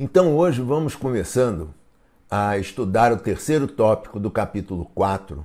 Então hoje vamos começando a estudar o terceiro tópico do capítulo 4,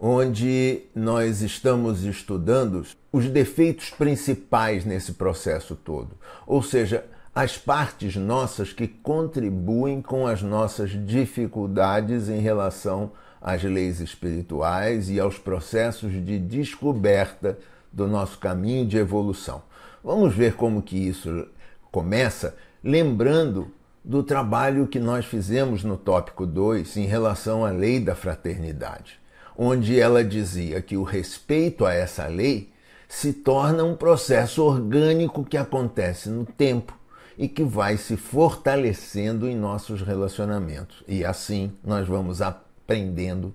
onde nós estamos estudando os defeitos principais nesse processo todo, ou seja, as partes nossas que contribuem com as nossas dificuldades em relação às leis espirituais e aos processos de descoberta do nosso caminho de evolução. Vamos ver como que isso começa lembrando do trabalho que nós fizemos no tópico 2 em relação à lei da fraternidade, onde ela dizia que o respeito a essa lei se torna um processo orgânico que acontece no tempo e que vai se fortalecendo em nossos relacionamentos. E assim nós vamos aprendendo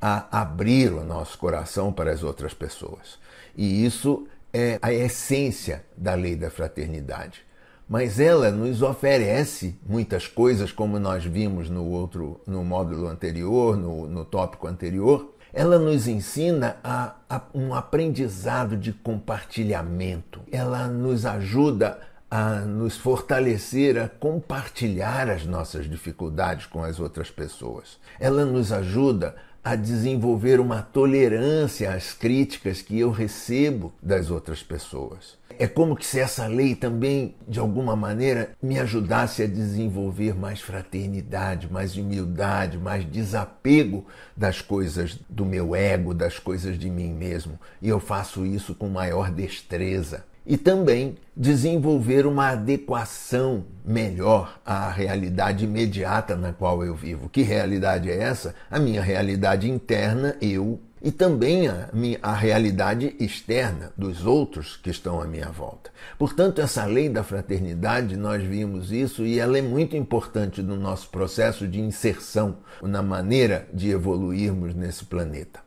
a abrir o nosso coração para as outras pessoas. E isso é a essência da lei da fraternidade mas ela nos oferece muitas coisas, como nós vimos no outro, no módulo anterior, no, no tópico anterior. Ela nos ensina a, a um aprendizado de compartilhamento. Ela nos ajuda a nos fortalecer a compartilhar as nossas dificuldades com as outras pessoas. Ela nos ajuda a desenvolver uma tolerância às críticas que eu recebo das outras pessoas. É como se essa lei também, de alguma maneira, me ajudasse a desenvolver mais fraternidade, mais humildade, mais desapego das coisas do meu ego, das coisas de mim mesmo. E eu faço isso com maior destreza e também desenvolver uma adequação melhor à realidade imediata na qual eu vivo. Que realidade é essa? A minha realidade interna, eu, e também a, a realidade externa dos outros que estão à minha volta. Portanto, essa lei da fraternidade, nós vimos isso e ela é muito importante no nosso processo de inserção, na maneira de evoluirmos nesse planeta.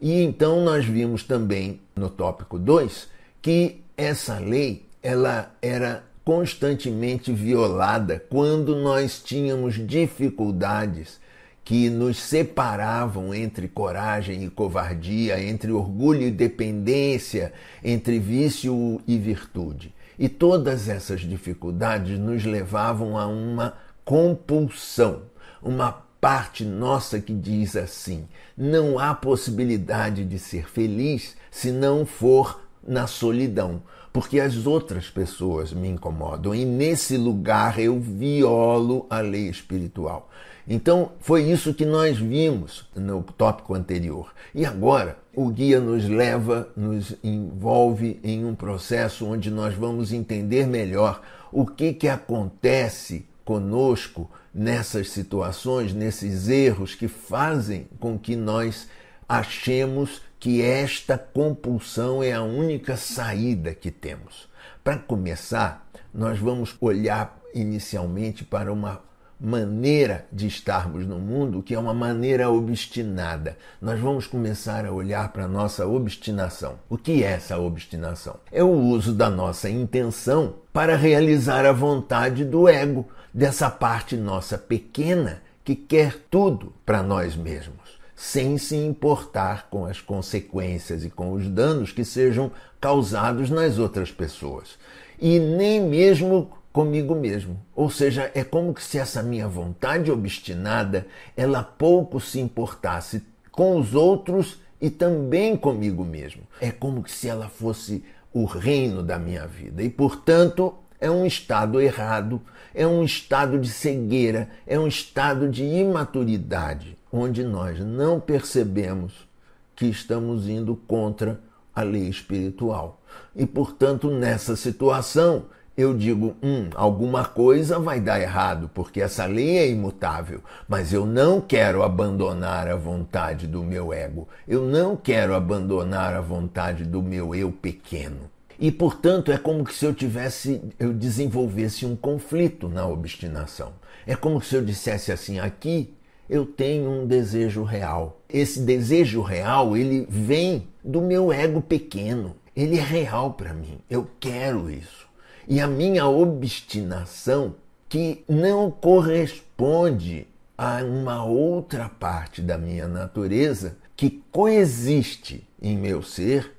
E então nós vimos também no tópico 2 que essa lei ela era constantemente violada quando nós tínhamos dificuldades que nos separavam entre coragem e covardia, entre orgulho e dependência, entre vício e virtude. E todas essas dificuldades nos levavam a uma compulsão, uma parte nossa que diz assim: não há possibilidade de ser feliz se não for na solidão, porque as outras pessoas me incomodam e nesse lugar eu violo a lei espiritual. Então, foi isso que nós vimos no tópico anterior. E agora, o guia nos leva, nos envolve em um processo onde nós vamos entender melhor o que, que acontece conosco nessas situações, nesses erros que fazem com que nós achemos que esta compulsão é a única saída que temos. Para começar, nós vamos olhar inicialmente para uma maneira de estarmos no mundo que é uma maneira obstinada. Nós vamos começar a olhar para a nossa obstinação. O que é essa obstinação? É o uso da nossa intenção para realizar a vontade do ego, dessa parte nossa pequena que quer tudo para nós mesmos sem se importar com as consequências e com os danos que sejam causados nas outras pessoas. E nem mesmo comigo mesmo. Ou seja, é como se essa minha vontade obstinada, ela pouco se importasse com os outros e também comigo mesmo. É como se ela fosse o reino da minha vida. E, portanto, é um estado errado, é um estado de cegueira, é um estado de imaturidade onde nós não percebemos que estamos indo contra a lei espiritual. E, portanto, nessa situação, eu digo: hum, alguma coisa vai dar errado, porque essa lei é imutável, mas eu não quero abandonar a vontade do meu ego, eu não quero abandonar a vontade do meu eu pequeno. E, portanto, é como se eu tivesse, eu desenvolvesse um conflito na obstinação. É como se eu dissesse assim: aqui eu tenho um desejo real. Esse desejo real, ele vem do meu ego pequeno. Ele é real para mim. Eu quero isso. E a minha obstinação, que não corresponde a uma outra parte da minha natureza que coexiste em meu ser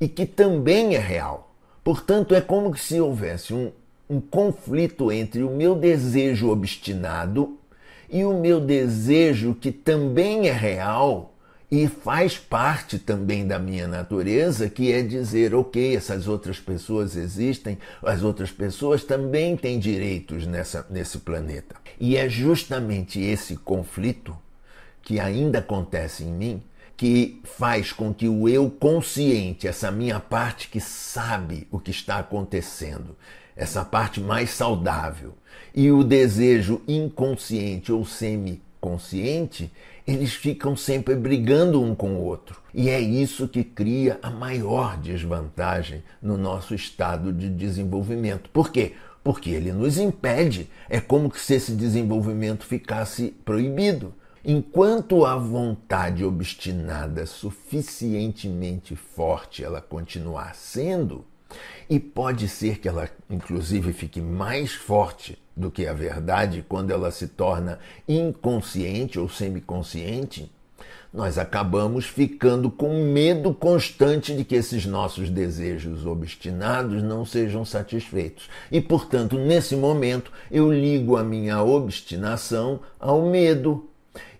e que também é real. Portanto, é como se houvesse um, um conflito entre o meu desejo obstinado e o meu desejo que também é real e faz parte também da minha natureza, que é dizer, ok, essas outras pessoas existem, as outras pessoas também têm direitos nessa, nesse planeta. E é justamente esse conflito que ainda acontece em mim que faz com que o eu consciente, essa minha parte que sabe o que está acontecendo, essa parte mais saudável, e o desejo inconsciente ou semi-consciente, eles ficam sempre brigando um com o outro. E é isso que cria a maior desvantagem no nosso estado de desenvolvimento. Por quê? Porque ele nos impede. É como se esse desenvolvimento ficasse proibido. Enquanto a vontade obstinada suficientemente forte ela continuar sendo, e pode ser que ela inclusive fique mais forte do que a verdade quando ela se torna inconsciente ou semiconsciente, nós acabamos ficando com medo constante de que esses nossos desejos obstinados não sejam satisfeitos. E, portanto, nesse momento, eu ligo a minha obstinação ao medo,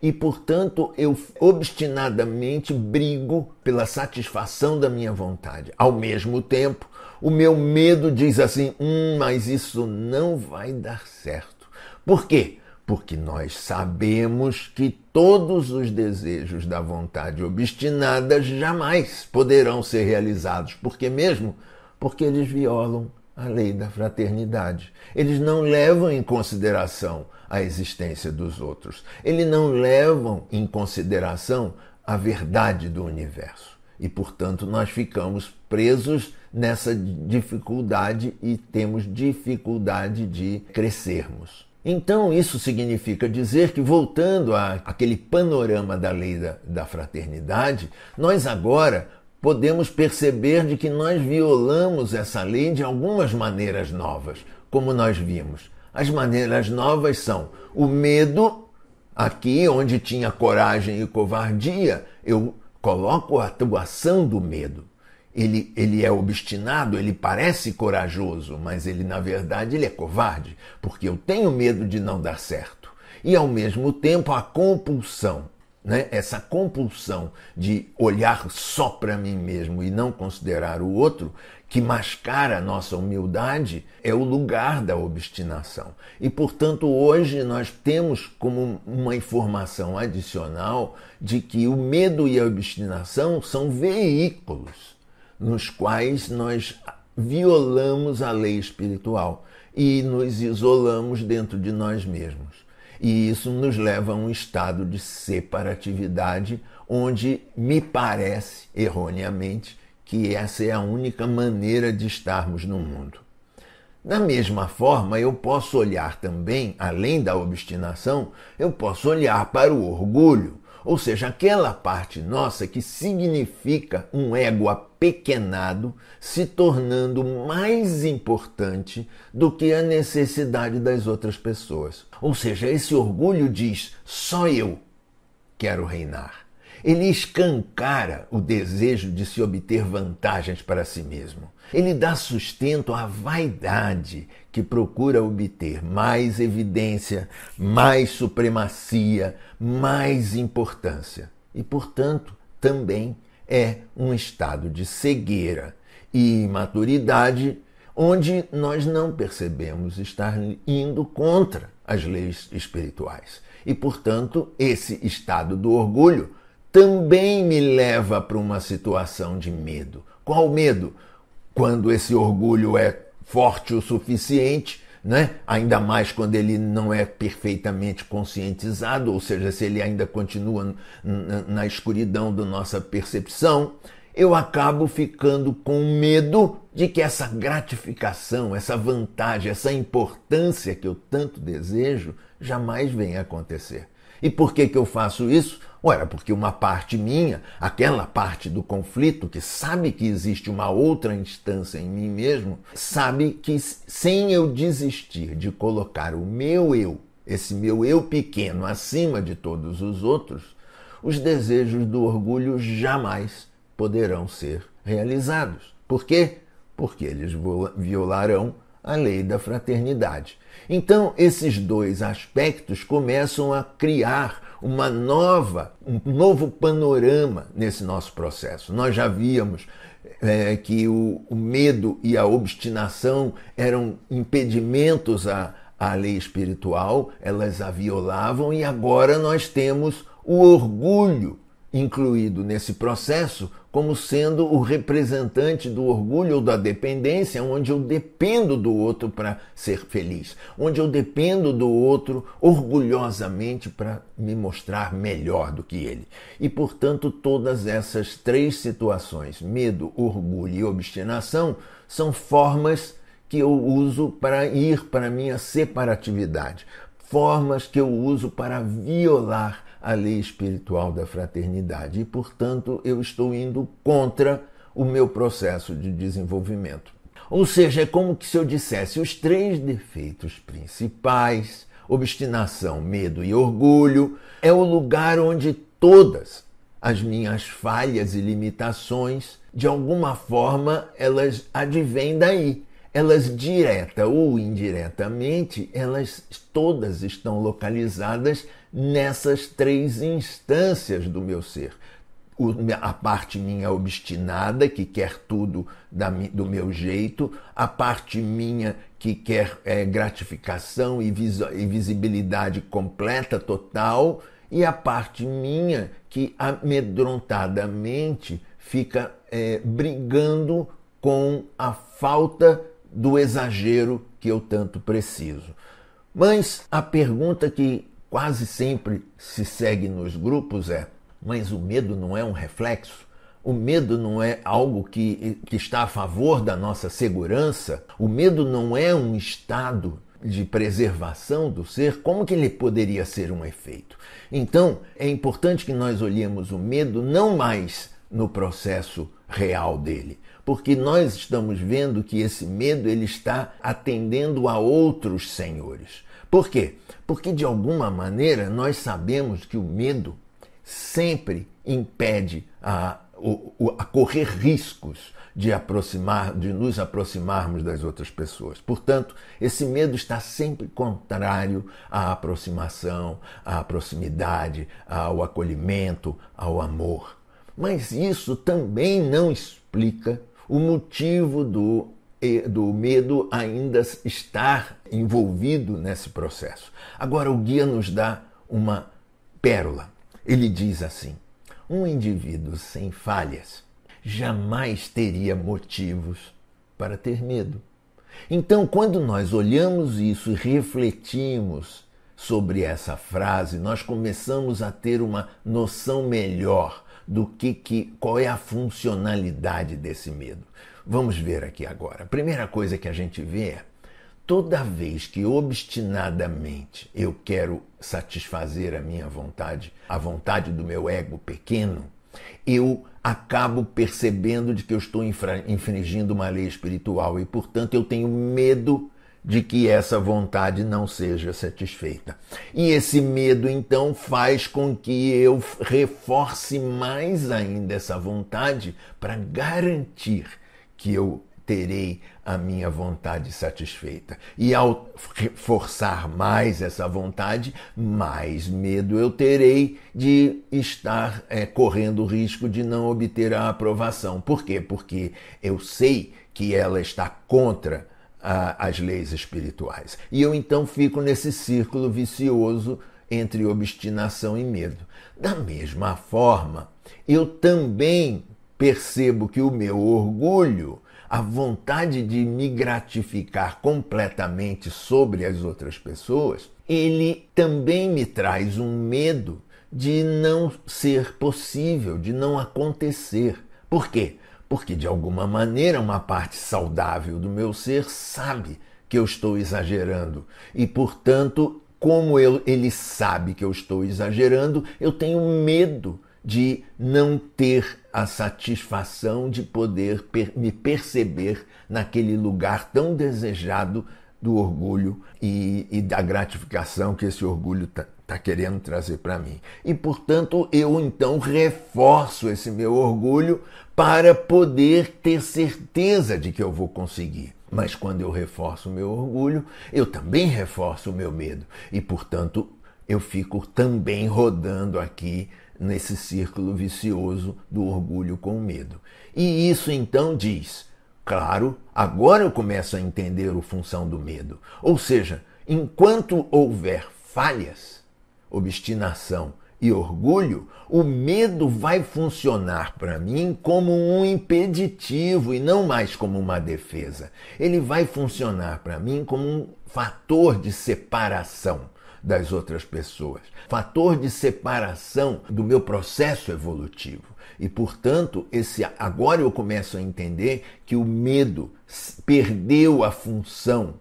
e, portanto, eu obstinadamente brigo pela satisfação da minha vontade. Ao mesmo tempo, o meu medo diz assim: hum, mas isso não vai dar certo. Por quê? Porque nós sabemos que todos os desejos da vontade obstinada jamais poderão ser realizados. Por que mesmo? Porque eles violam a lei da fraternidade. Eles não levam em consideração a existência dos outros. Eles não levam em consideração a verdade do universo. E, portanto, nós ficamos presos nessa dificuldade e temos dificuldade de crescermos. Então, isso significa dizer que, voltando àquele panorama da lei da, da fraternidade, nós agora podemos perceber de que nós violamos essa lei de algumas maneiras novas, como nós vimos. As maneiras novas são o medo, aqui onde tinha coragem e covardia, eu coloco a atuação do medo. Ele, ele é obstinado, ele parece corajoso, mas ele na verdade ele é covarde, porque eu tenho medo de não dar certo. E ao mesmo tempo a compulsão né? essa compulsão de olhar só para mim mesmo e não considerar o outro, que mascara a nossa humildade, é o lugar da obstinação. E, portanto, hoje nós temos como uma informação adicional de que o medo e a obstinação são veículos nos quais nós violamos a lei espiritual e nos isolamos dentro de nós mesmos. E isso nos leva a um estado de separatividade, onde me parece, erroneamente, que essa é a única maneira de estarmos no mundo. Da mesma forma, eu posso olhar também, além da obstinação, eu posso olhar para o orgulho, ou seja, aquela parte nossa que significa um ego apequenado se tornando mais importante do que a necessidade das outras pessoas. Ou seja, esse orgulho diz: só eu quero reinar. Ele escancara o desejo de se obter vantagens para si mesmo. Ele dá sustento à vaidade que procura obter mais evidência, mais supremacia, mais importância. E, portanto, também é um estado de cegueira e imaturidade onde nós não percebemos estar indo contra as leis espirituais. E, portanto, esse estado do orgulho também me leva para uma situação de medo. Qual medo? Quando esse orgulho é forte o suficiente, né? ainda mais quando ele não é perfeitamente conscientizado, ou seja, se ele ainda continua na escuridão da nossa percepção, eu acabo ficando com medo de que essa gratificação, essa vantagem, essa importância que eu tanto desejo jamais venha acontecer. E por que, que eu faço isso? Ora, porque uma parte minha, aquela parte do conflito que sabe que existe uma outra instância em mim mesmo, sabe que sem eu desistir de colocar o meu eu, esse meu eu pequeno, acima de todos os outros, os desejos do orgulho jamais poderão ser realizados. Por quê? Porque eles violarão a lei da fraternidade. Então, esses dois aspectos começam a criar uma nova, um novo panorama nesse nosso processo. Nós já víamos é, que o, o, medo e a obstinação eram impedimentos à, à lei espiritual, elas a violavam, e agora nós temos o orgulho incluído nesse processo como sendo o representante do orgulho ou da dependência, onde eu dependo do outro para ser feliz, onde eu dependo do outro orgulhosamente para me mostrar melhor do que ele. E, portanto, todas essas três situações, medo, orgulho e obstinação, são formas que eu uso para ir para a minha separatividade, formas que eu uso para violar a lei espiritual da fraternidade e, portanto, eu estou indo contra o meu processo de desenvolvimento. Ou seja, é como se eu dissesse os três defeitos principais, obstinação, medo e orgulho, é o lugar onde todas as minhas falhas e limitações, de alguma forma, elas advêm daí elas direta ou indiretamente, elas todas estão localizadas nessas três instâncias do meu ser. A parte minha obstinada, que quer tudo do meu jeito, a parte minha que quer é, gratificação e, e visibilidade completa, total, e a parte minha que amedrontadamente fica é, brigando com a falta do exagero que eu tanto preciso. Mas a pergunta que quase sempre se segue nos grupos é: mas o medo não é um reflexo? O medo não é algo que, que está a favor da nossa segurança? O medo não é um estado de preservação do ser? Como que ele poderia ser um efeito? Então, é importante que nós olhemos o medo não mais no processo real dele, porque nós estamos vendo que esse medo ele está atendendo a outros senhores. Por quê? Porque de alguma maneira nós sabemos que o medo sempre impede a, a correr riscos de aproximar, de nos aproximarmos das outras pessoas. Portanto, esse medo está sempre contrário à aproximação, à proximidade, ao acolhimento, ao amor. Mas isso também não explica o motivo do, do medo ainda estar envolvido nesse processo. Agora, o guia nos dá uma pérola. Ele diz assim: um indivíduo sem falhas jamais teria motivos para ter medo. Então, quando nós olhamos isso e refletimos sobre essa frase, nós começamos a ter uma noção melhor do que, que qual é a funcionalidade desse medo. Vamos ver aqui agora. A primeira coisa que a gente vê é toda vez que obstinadamente eu quero satisfazer a minha vontade, a vontade do meu ego pequeno, eu acabo percebendo de que eu estou infringindo uma lei espiritual e, portanto, eu tenho medo de que essa vontade não seja satisfeita. E esse medo então faz com que eu reforce mais ainda essa vontade para garantir que eu terei a minha vontade satisfeita. E ao forçar mais essa vontade, mais medo eu terei de estar é, correndo o risco de não obter a aprovação. Por quê? Porque eu sei que ela está contra as leis espirituais. E eu então fico nesse círculo vicioso entre obstinação e medo. Da mesma forma, eu também percebo que o meu orgulho, a vontade de me gratificar completamente sobre as outras pessoas, ele também me traz um medo de não ser possível, de não acontecer. Por quê? porque de alguma maneira uma parte saudável do meu ser sabe que eu estou exagerando e, portanto, como eu, ele sabe que eu estou exagerando, eu tenho medo de não ter a satisfação de poder per me perceber naquele lugar tão desejado do orgulho e, e da gratificação que esse orgulho está tá querendo trazer para mim. E, portanto, eu então reforço esse meu orgulho para poder ter certeza de que eu vou conseguir. Mas quando eu reforço o meu orgulho, eu também reforço o meu medo. E, portanto, eu fico também rodando aqui nesse círculo vicioso do orgulho com o medo. E isso então diz: claro, agora eu começo a entender a função do medo. Ou seja, enquanto houver falhas, obstinação e orgulho, o medo vai funcionar para mim como um impeditivo e não mais como uma defesa. Ele vai funcionar para mim como um fator de separação das outras pessoas, fator de separação do meu processo evolutivo. E, portanto, esse agora eu começo a entender que o medo perdeu a função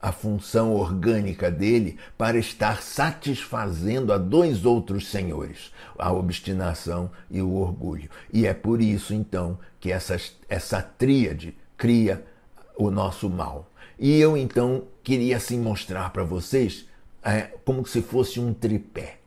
a função orgânica dele para estar satisfazendo a dois outros senhores, a obstinação e o orgulho. E é por isso, então, que essa, tríade cria o nosso mal. E eu, então, queria assim mostrar para vocês como se fosse um tripé,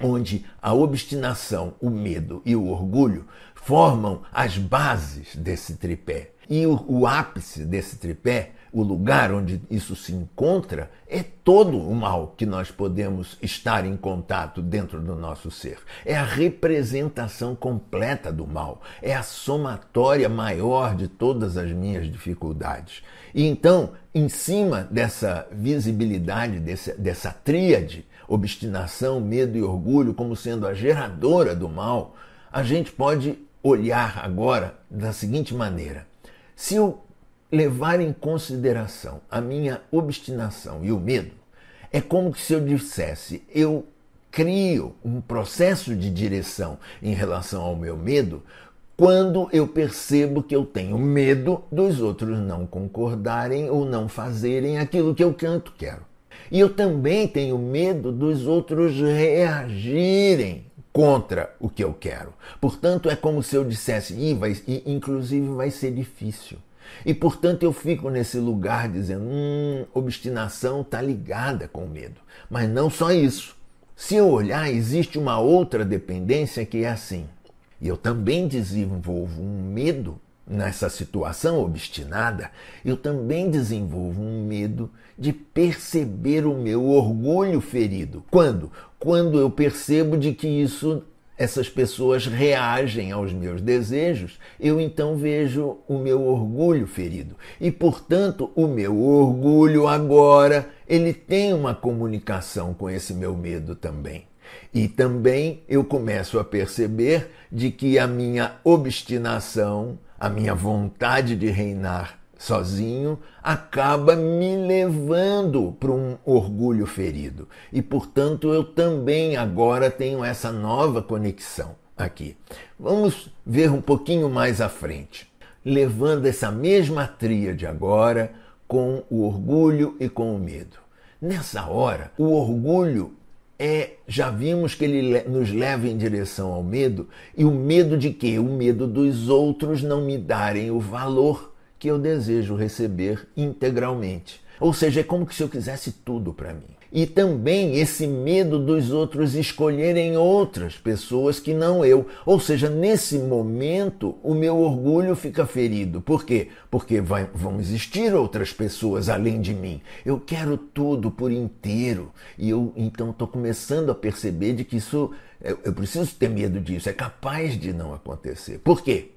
onde a obstinação, o medo e o orgulho formam as bases desse tripé. E o, o ápice desse tripé o lugar onde isso se encontra é todo o mal que nós podemos estar em contato dentro do nosso ser. É a representação completa do mal, é a somatória maior de todas as minhas dificuldades. E então, em cima dessa visibilidade, dessa, dessa tríade, obstinação, medo e orgulho, como sendo a geradora do mal, a gente pode olhar agora da seguinte maneira: se eu levar em consideração a minha obstinação e o medo, é como se eu dissesse: eu crio um processo de direção em relação ao meu medo quando eu percebo que eu tenho medo dos outros não concordarem ou não fazerem aquilo que eu canto quero. E eu também tenho medo dos outros reagirem contra o que eu quero. Portanto, é como se eu dissesse, e vai, e, inclusive vai ser difícil. E portanto eu fico nesse lugar dizendo: hum, obstinação está ligada com medo. Mas não só isso. Se eu olhar, existe uma outra dependência que é assim. E eu também desenvolvo um medo nessa situação obstinada, eu também desenvolvo um medo de perceber o meu orgulho ferido. Quando? Quando eu percebo de que isso essas pessoas reagem aos meus desejos, eu então vejo o meu orgulho ferido. E, portanto, o meu orgulho agora, ele tem uma comunicação com esse meu medo também. E também eu começo a perceber de que a minha obstinação, a minha vontade de reinar sozinho acaba me levando para um orgulho ferido. E, portanto, eu também agora tenho essa nova conexão aqui. Vamos ver um pouquinho mais à frente, levando essa mesma tríade agora com o orgulho e com o medo. Nessa hora, o orgulho é, já vimos que ele nos leva em direção ao medo, e o medo de quê? O medo dos outros não me darem o valor que eu desejo receber integralmente. Ou seja, é como se eu quisesse tudo para mim. E também esse medo dos outros escolherem outras pessoas que não eu. Ou seja, nesse momento o meu orgulho fica ferido. Por quê? Porque vai, vão existir outras pessoas além de mim. Eu quero tudo por inteiro. E eu então estou começando a perceber de que isso. Eu, eu preciso ter medo disso. É capaz de não acontecer. Por quê?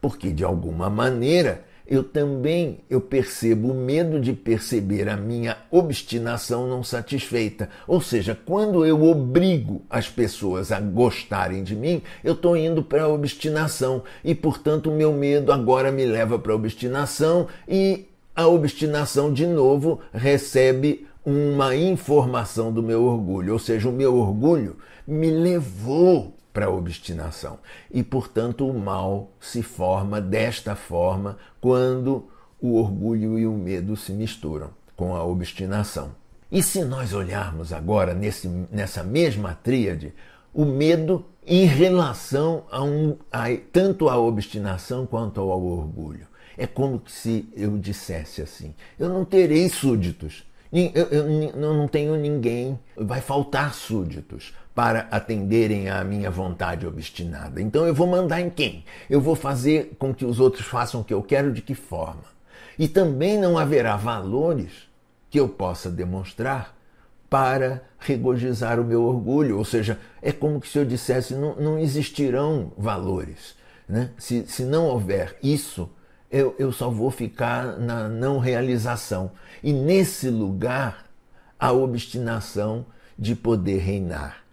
Porque de alguma maneira eu também eu percebo o medo de perceber a minha obstinação não satisfeita. Ou seja, quando eu obrigo as pessoas a gostarem de mim, eu estou indo para a obstinação e, portanto, o meu medo agora me leva para a obstinação e a obstinação de novo recebe uma informação do meu orgulho, ou seja, o meu orgulho me levou para a obstinação. E, portanto, o mal se forma desta forma quando o orgulho e o medo se misturam com a obstinação. E se nós olharmos agora nesse, nessa mesma tríade, o medo em relação a, um, a tanto à obstinação quanto ao orgulho. É como se eu dissesse assim: eu não terei súditos, eu, não tenho ninguém, vai faltar súditos para atenderem à minha vontade obstinada. Então eu vou mandar em quem? Eu vou fazer com que os outros façam o que eu quero de que forma? E também não haverá valores que eu possa demonstrar para regozijar o meu orgulho. Ou seja, é como se eu dissesse: não, não existirão valores. Né? Se, se não houver isso, eu, eu só vou ficar na não realização. E nesse lugar, a obstinação de poder reinar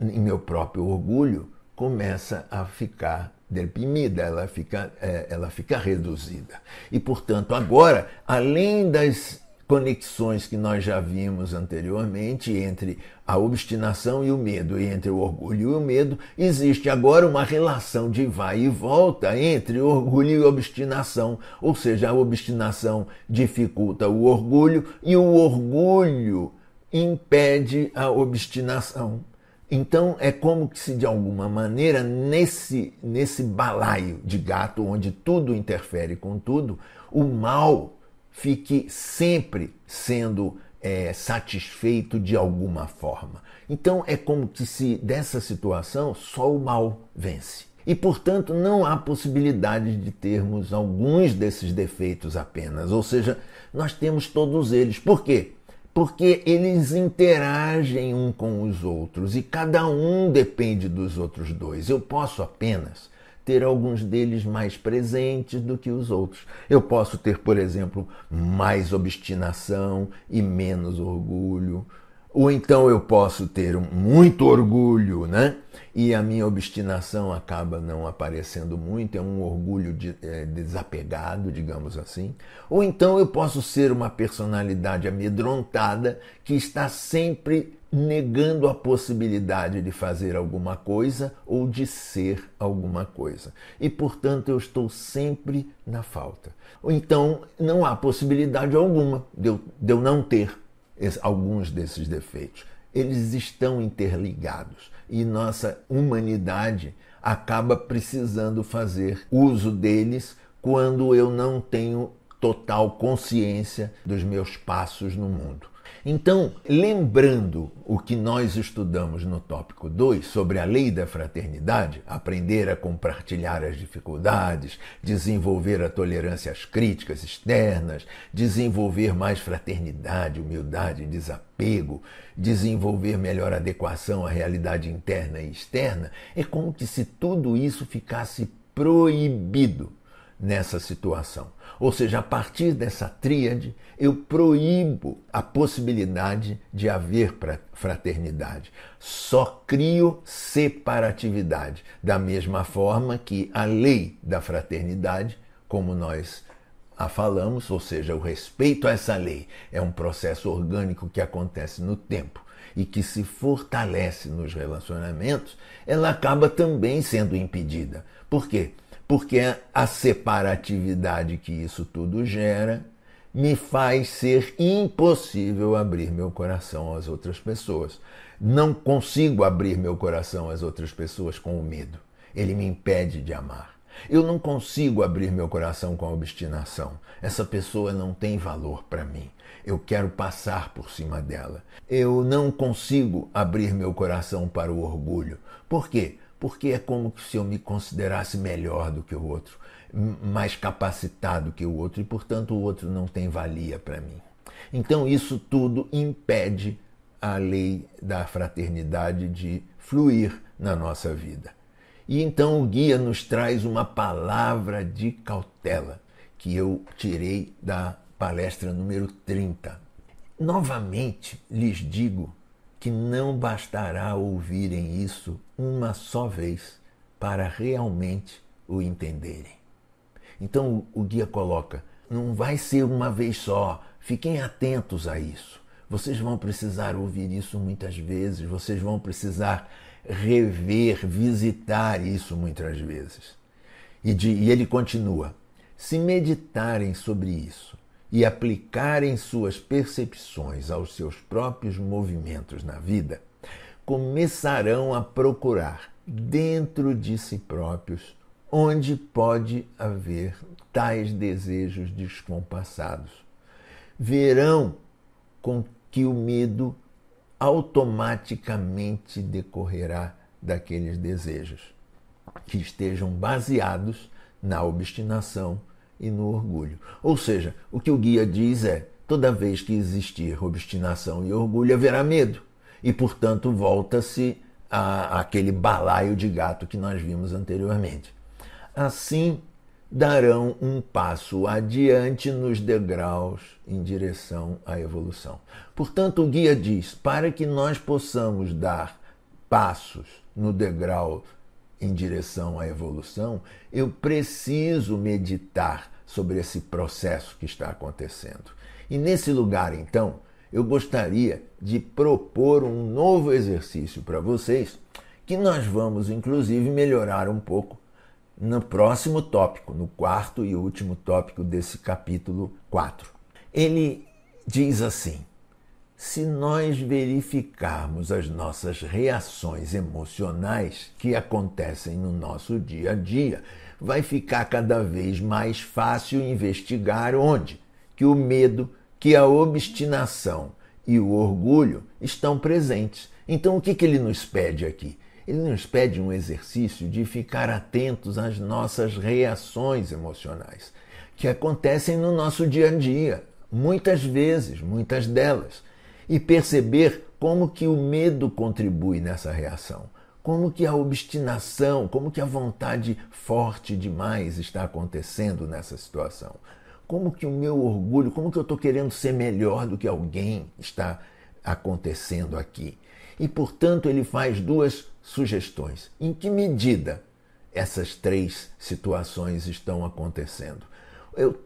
em meu próprio orgulho começa a ficar deprimida, ela fica, é, ela fica reduzida. E, portanto, agora, além das conexões que nós já vimos anteriormente entre a obstinação e o medo, e entre o orgulho e o medo, existe agora uma relação de vai e volta entre orgulho e obstinação. Ou seja, a obstinação dificulta o orgulho e o orgulho impede a obstinação. Então é como se de alguma maneira nesse nesse balaio de gato onde tudo interfere com tudo, o mal fique sempre sendo é, satisfeito de alguma forma. Então é como que se dessa situação só o mal vence. E, portanto, não há possibilidade de termos alguns desses defeitos apenas. Ou seja, nós temos todos eles. Por quê? Porque eles interagem um com os outros e cada um depende dos outros dois. Eu posso apenas ter alguns deles mais presentes do que os outros. Eu posso ter, por exemplo, mais obstinação e menos orgulho. Ou então eu posso ter muito orgulho, né? E a minha obstinação acaba não aparecendo muito, é um orgulho de, é, desapegado, digamos assim. Ou então eu posso ser uma personalidade amedrontada que está sempre negando a possibilidade de fazer alguma coisa ou de ser alguma coisa. E, portanto, eu estou sempre na falta. Ou então, não há possibilidade alguma de eu, de eu não ter alguns desses defeitos. Eles estão interligados e nossa humanidade acaba precisando fazer uso deles quando eu não tenho total consciência dos meus passos no mundo. Então, lembrando o que nós estudamos no tópico 2 sobre a lei da fraternidade, aprender a compartilhar as dificuldades, desenvolver a tolerância às críticas externas, desenvolver mais fraternidade, humildade, desapego, desenvolver melhor adequação à realidade interna e externa, é como que se tudo isso ficasse proibido nessa situação. Ou seja, a partir dessa tríade, eu proíbo a possibilidade de haver fraternidade. Só crio separatividade, da mesma forma que a lei da fraternidade, como nós a falamos, ou seja, o respeito a essa lei, é um processo orgânico que acontece no tempo e que se fortalece nos relacionamentos, ela acaba também sendo impedida. Por quê? Porque a separatividade que isso tudo gera me faz ser impossível abrir meu coração às outras pessoas. Não consigo abrir meu coração às outras pessoas com o medo. Ele me impede de amar. Eu não consigo abrir meu coração com a obstinação. Essa pessoa não tem valor para mim. Eu quero passar por cima dela. Eu não consigo abrir meu coração para o orgulho. Por quê? Porque é como se eu me considerasse melhor do que o outro, mais capacitado que o outro e, portanto, o outro não tem valia para mim. Então, isso tudo impede a lei da fraternidade de fluir na nossa vida. E então o guia nos traz uma palavra de cautela que eu tirei da palestra número 30. Novamente lhes digo que não bastará ouvirem isso uma só vez para realmente o entenderem. Então o guia coloca: não vai ser uma vez só, fiquem atentos a isso. Vocês vão precisar ouvir isso muitas vezes, vocês vão precisar rever, visitar isso muitas vezes. E, de, e ele continua: se meditarem sobre isso e aplicarem suas percepções aos seus próprios movimentos na vida, começarão a procurar dentro de si próprios onde pode haver tais desejos descompassados. Verão com que o medo automaticamente decorrerá daqueles desejos que estejam baseados na obstinação e no orgulho. Ou seja, o que o guia diz é: toda vez que existir obstinação e orgulho, haverá medo. E, portanto, volta-se àquele balaio de gato que nós vimos anteriormente. Assim, darão um passo adiante nos degraus em direção à evolução. Portanto, o guia diz: para que nós possamos dar passos no degrau em direção à evolução, eu preciso meditar sobre esse processo que está acontecendo. E nesse lugar, então, eu gostaria de propor um novo exercício para vocês, que nós vamos inclusive melhorar um pouco no próximo tópico, no quarto e último tópico desse capítulo 4. Ele diz assim: se nós verificarmos as nossas reações emocionais que acontecem no nosso dia a dia, vai ficar cada vez mais fácil investigar onde que o medo, que a obstinação e o orgulho estão presentes. Então, o que, que ele nos pede aqui? Ele nos pede um exercício de ficar atentos às nossas reações emocionais, que acontecem no nosso dia a dia, muitas vezes, muitas delas, e perceber como que o medo contribui nessa reação, como que a obstinação, como que a vontade forte demais está acontecendo nessa situação, como que o meu orgulho, como que eu estou querendo ser melhor do que alguém está acontecendo aqui. E, portanto, ele faz duas sugestões. Em que medida essas três situações estão acontecendo? Eu,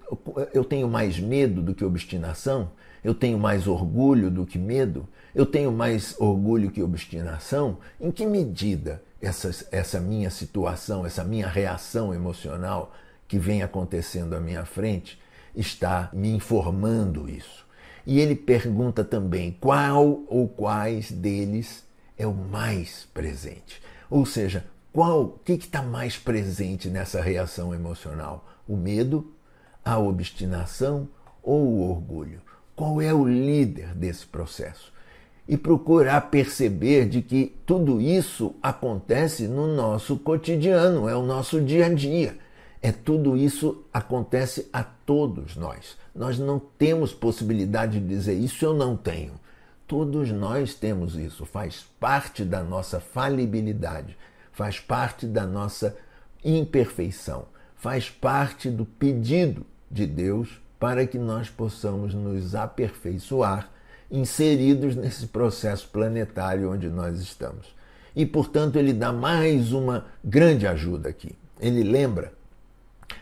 eu tenho mais medo do que obstinação? Eu tenho mais orgulho do que medo? Eu tenho mais orgulho que obstinação? Em que medida essa, essa minha situação, essa minha reação emocional que vem acontecendo à minha frente está me informando isso? E ele pergunta também qual ou quais deles é o mais presente. Ou seja, qual, o que está mais presente nessa reação emocional? O medo, a obstinação ou o orgulho? Qual é o líder desse processo? E procurar perceber de que tudo isso acontece no nosso cotidiano, é o nosso dia a dia. É tudo isso acontece a todos nós. Nós não temos possibilidade de dizer isso eu não tenho. Todos nós temos isso, faz parte da nossa falibilidade, faz parte da nossa imperfeição, faz parte do pedido de Deus para que nós possamos nos aperfeiçoar, inseridos nesse processo planetário onde nós estamos. E, portanto, ele dá mais uma grande ajuda aqui. Ele lembra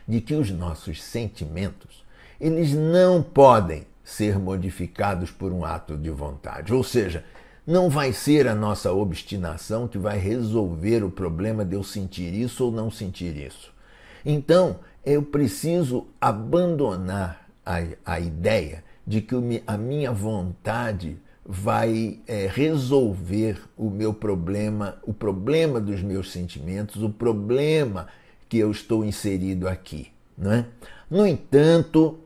de que os nossos sentimentos, eles não podem ser modificados por um ato de vontade. Ou seja, não vai ser a nossa obstinação que vai resolver o problema de eu sentir isso ou não sentir isso. Então, eu preciso abandonar a, a ideia de que a minha vontade vai é, resolver o meu problema, o problema dos meus sentimentos, o problema que eu estou inserido aqui. Não é? No entanto,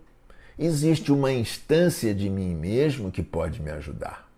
existe uma instância de mim mesmo que pode me ajudar.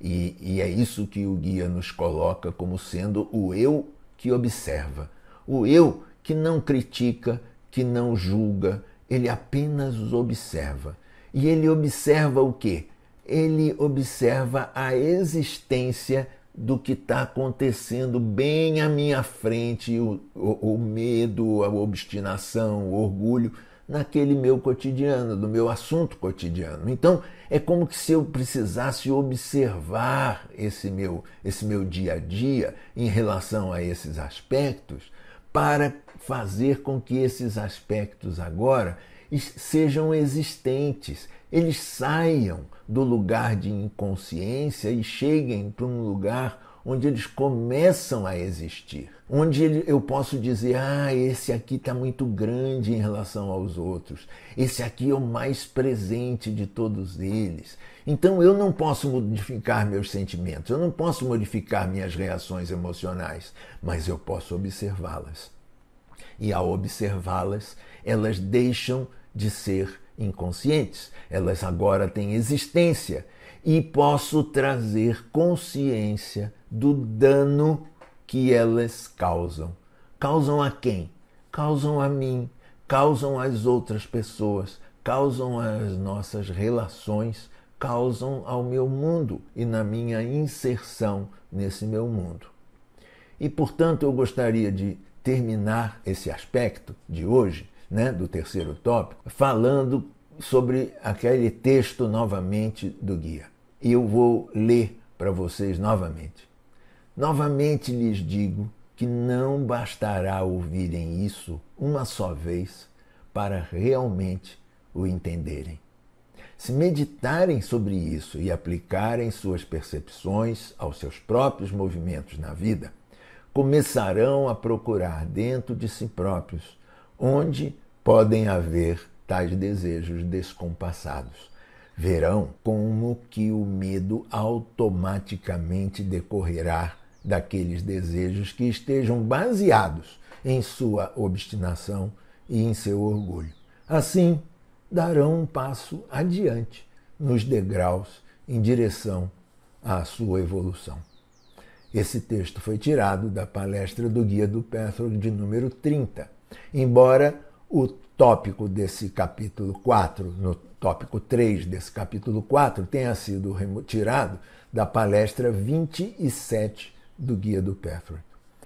E, e, é isso que o guia nos coloca como sendo o eu que observa, o eu que não critica, que não julga, ele apenas observa. E ele observa o quê? Ele observa a existência do que está acontecendo bem à minha frente, o, o, o medo, a obstinação, o orgulho naquele meu cotidiano, do meu assunto cotidiano. Então, é como que se eu precisasse observar esse meu, esse meu dia a dia em relação a esses aspectos para fazer com que esses aspectos agora sejam existentes, eles saiam do lugar de inconsciência e cheguem para um lugar onde eles começam a existir, onde eu posso dizer: ah, esse aqui está muito grande em relação aos outros, esse aqui é o mais presente de todos eles. Então eu não posso modificar meus sentimentos, eu não posso modificar minhas reações emocionais, mas eu posso observá-las. E ao observá-las, elas deixam de ser inconscientes, elas agora têm existência e posso trazer consciência do dano que elas causam. Causam a quem? Causam a mim, causam às outras pessoas, causam às nossas relações, causam ao meu mundo e na minha inserção nesse meu mundo. E portanto eu gostaria de terminar esse aspecto de hoje, né, do terceiro tópico, falando sobre aquele texto novamente do guia. E eu vou ler para vocês novamente. Novamente lhes digo que não bastará ouvirem isso uma só vez para realmente o entenderem. Se meditarem sobre isso e aplicarem suas percepções aos seus próprios movimentos na vida, começarão a procurar dentro de si próprios onde podem haver tais desejos descompassados. Verão como que o medo automaticamente decorrerá daqueles desejos que estejam baseados em sua obstinação e em seu orgulho. Assim, darão um passo adiante nos degraus em direção à sua evolução. Esse texto foi tirado da palestra do Guia do Pathway de número 30, embora o tópico desse capítulo 4, no tópico 3 desse capítulo 4, tenha sido retirado da palestra 27 do Guia do Pathway.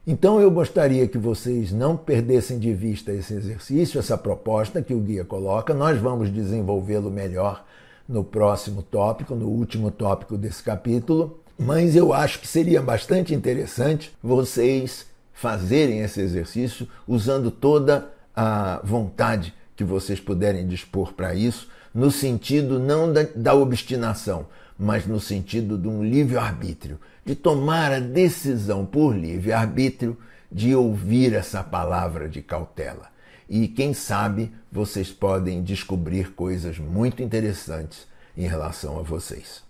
Então eu gostaria que vocês não perdessem de vista esse exercício, essa proposta que o guia coloca. Nós vamos desenvolvê-lo melhor no próximo tópico, no último tópico desse capítulo. Mas eu acho que seria bastante interessante vocês fazerem esse exercício usando toda a vontade que vocês puderem dispor para isso, no sentido não da, da obstinação, mas no sentido de um livre-arbítrio, de tomar a decisão por livre-arbítrio de ouvir essa palavra de cautela. E quem sabe vocês podem descobrir coisas muito interessantes em relação a vocês.